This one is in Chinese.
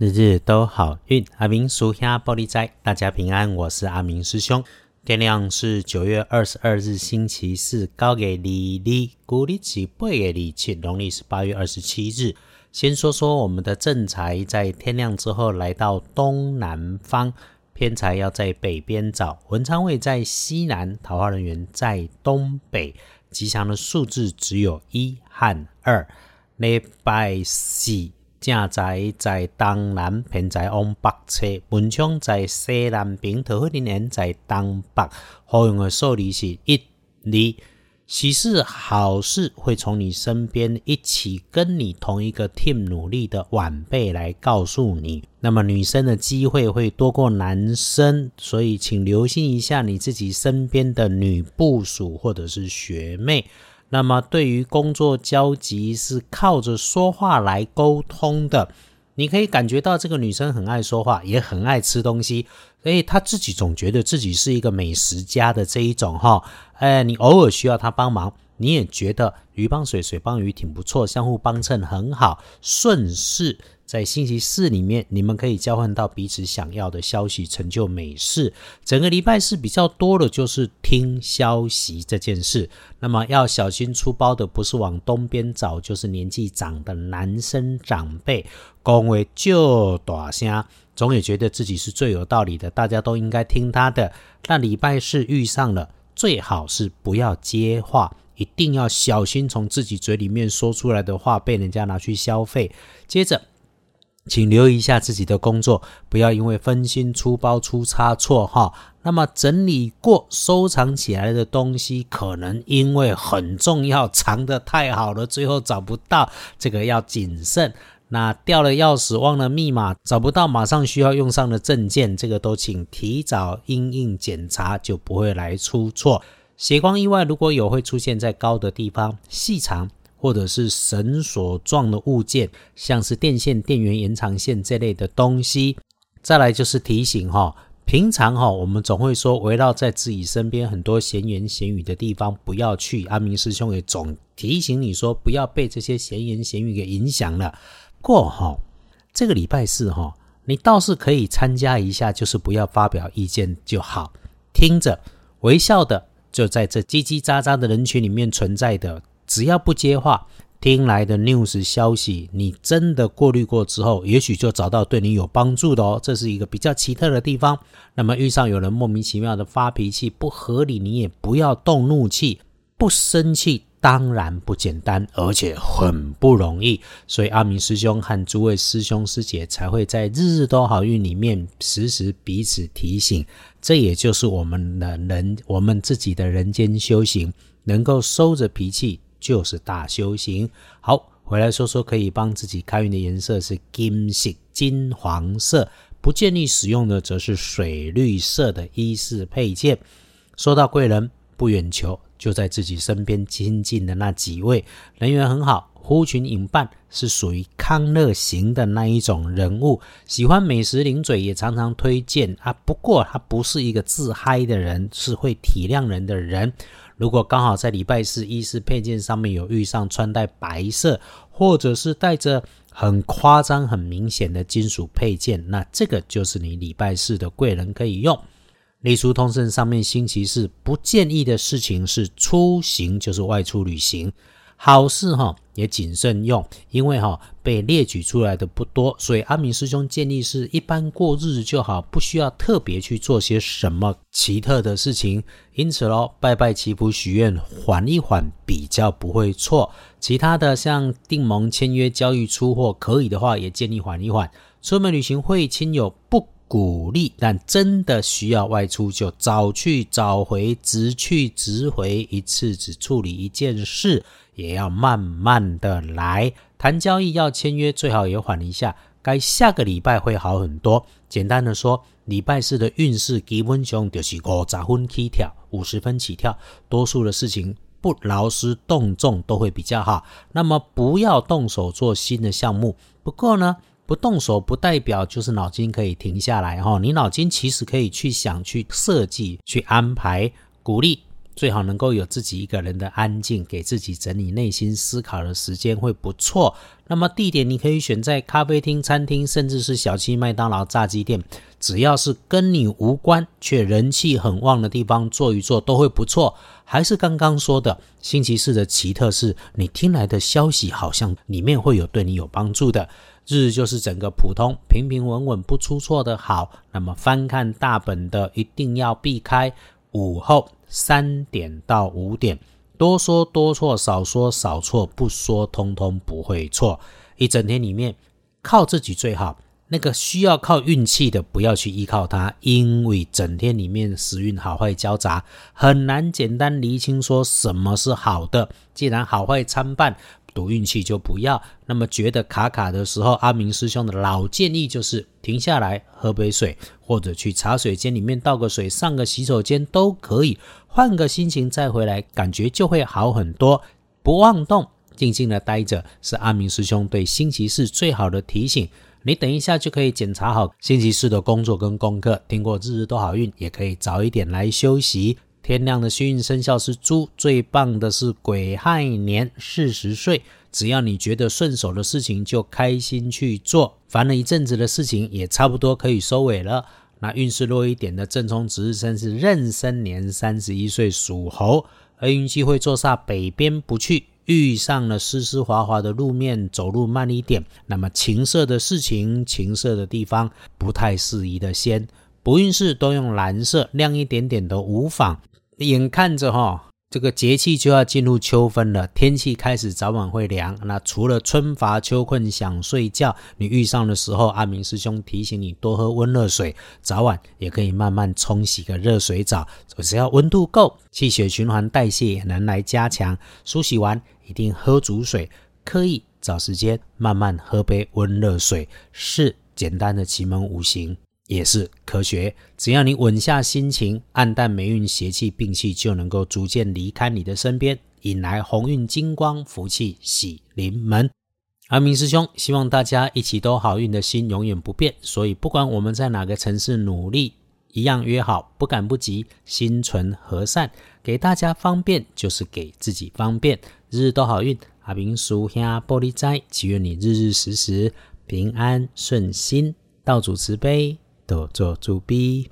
日日都好运，阿明属下玻璃斋，大家平安。我是阿明师兄。天亮是九月二十二日，星期四，高给李历，古历是八月二七，农历是八月二十七日。先说说我们的正财，在天亮之后来到东南方，偏财要在北边找，文昌位在西南，桃花人员在东北。吉祥的数字只有一和二。礼拜四。正在在东南，偏在往北侧；文昌在西南边，桃花林园在东北。好用的数字是一、二。喜事好事会从你身边一起跟你同一个 team 努力的晚辈来告诉你。那么女生的机会会多过男生，所以请留心一下你自己身边的女部属或者是学妹。那么，对于工作交集是靠着说话来沟通的，你可以感觉到这个女生很爱说话，也很爱吃东西，所以，她自己总觉得自己是一个美食家的这一种哈，哎，你偶尔需要她帮忙，你也觉得鱼帮水，水帮鱼挺不错，相互帮衬很好，顺势。在星期四里面，你们可以交换到彼此想要的消息，成就美事。整个礼拜四比较多的就是听消息这件事。那么要小心出包的，不是往东边找，就是年纪长的男生长辈，恭维就大声，总也觉得自己是最有道理的，大家都应该听他的。那礼拜四遇上了，最好是不要接话，一定要小心从自己嘴里面说出来的话被人家拿去消费。接着。请留意一下自己的工作，不要因为分心出包出差错哈。那么整理过收藏起来的东西，可能因为很重要，藏得太好了，最后找不到，这个要谨慎。那掉了钥匙，忘了密码，找不到马上需要用上的证件，这个都请提早应应检查，就不会来出错。血光意外如果有，会出现在高的地方，细长。或者是绳索状的物件，像是电线、电源、延长线这类的东西。再来就是提醒哈，平常哈，我们总会说围绕在自己身边很多闲言闲语的地方不要去。阿明师兄也总提醒你说，不要被这些闲言闲语给影响了。过哈，这个礼拜四哈，你倒是可以参加一下，就是不要发表意见就好，听着微笑的，就在这叽叽喳喳的人群里面存在的。只要不接话，听来的 news 消息，你真的过滤过之后，也许就找到对你有帮助的哦。这是一个比较奇特的地方。那么遇上有人莫名其妙的发脾气，不合理，你也不要动怒气，不生气当然不简单，而且很不容易。所以阿明师兄和诸位师兄师姐才会在日日都好运里面时时彼此提醒。这也就是我们的人，我们自己的人间修行，能够收着脾气。就是大修行。好，回来说说可以帮自己开运的颜色是金色、金黄色，不建议使用的则是水绿色的衣饰配件。说到贵人，不远求，就在自己身边亲近的那几位，人缘很好，呼群引伴，是属于康乐型的那一种人物。喜欢美食零嘴，也常常推荐啊。不过他不是一个自嗨的人，是会体谅人的人。如果刚好在礼拜四衣饰配件上面有遇上穿戴白色，或者是带着很夸张、很明显的金属配件，那这个就是你礼拜四的贵人可以用。立书通胜上面星期四不建议的事情是出行，就是外出旅行。好事哈，也谨慎用，因为哈被列举出来的不多，所以阿明师兄建议是一般过日子就好，不需要特别去做些什么奇特的事情。因此喽，拜拜祈福许愿，缓一缓比较不会错。其他的像订盟、签约、交易、出货，可以的话也建议缓一缓。出门旅行会亲友不鼓励，但真的需要外出就早去早回，直去直回，一次只处理一件事。也要慢慢的来谈交易，要签约最好也缓一下。该下个礼拜会好很多。简单的说，礼拜四的运势基本上就是五十分起跳，五十分起跳。多数的事情不劳师动众都会比较好。那么不要动手做新的项目。不过呢，不动手不代表就是脑筋可以停下来哈。你脑筋其实可以去想、去设计、去安排，鼓励。最好能够有自己一个人的安静，给自己整理内心思考的时间会不错。那么地点你可以选在咖啡厅、餐厅，甚至是小七、麦当劳、炸鸡店，只要是跟你无关却人气很旺的地方坐一坐都会不错。还是刚刚说的，星期四的奇特是，你听来的消息好像里面会有对你有帮助的。日就是整个普通、平平稳稳、不出错的好。那么翻看大本的一定要避开午后三点到五点。多说多错，少说少错，不说通通不会错。一整天里面靠自己最好。那个需要靠运气的，不要去依靠它，因为整天里面时运好坏交杂，很难简单厘清说什么是好的。既然好坏参半。赌运气就不要。那么觉得卡卡的时候，阿明师兄的老建议就是停下来喝杯水，或者去茶水间里面倒个水，上个洗手间都可以，换个心情再回来，感觉就会好很多。不妄动，静静的待着，是阿明师兄对星期四最好的提醒。你等一下就可以检查好星期四的工作跟功课。听过日日都好运，也可以早一点来休息。天亮的幸运生肖是猪，最棒的是癸亥年四十岁。只要你觉得顺手的事情，就开心去做；烦了一阵子的事情，也差不多可以收尾了。那运势弱一点的正冲值日生是壬申年三十一岁属猴，而运气会坐煞北边不去，遇上了湿湿滑滑的路面，走路慢一点。那么情色的事情、情色的地方，不太适宜的先。不运势都用蓝色，亮一点点都无妨。眼看着哈，这个节气就要进入秋分了，天气开始早晚会凉。那除了春乏秋困想睡觉，你遇上的时候，阿明师兄提醒你多喝温热水，早晚也可以慢慢冲洗个热水澡，只要温度够，气血循环代谢也能来加强。梳洗完一定喝足水，刻意找时间慢慢喝杯温热水，是简单的奇门五行。也是科学，只要你稳下心情，暗淡霉运、邪气、病气就能够逐渐离开你的身边，引来鸿运、金光、福气喜临门。阿明师兄希望大家一起都好运的心永远不变，所以不管我们在哪个城市努力，一样约好不赶不急，心存和善，给大家方便就是给自己方便，日日都好运。阿明叔兄玻璃斋，祈愿你日日时时平安顺心，道主慈悲。多做主逼。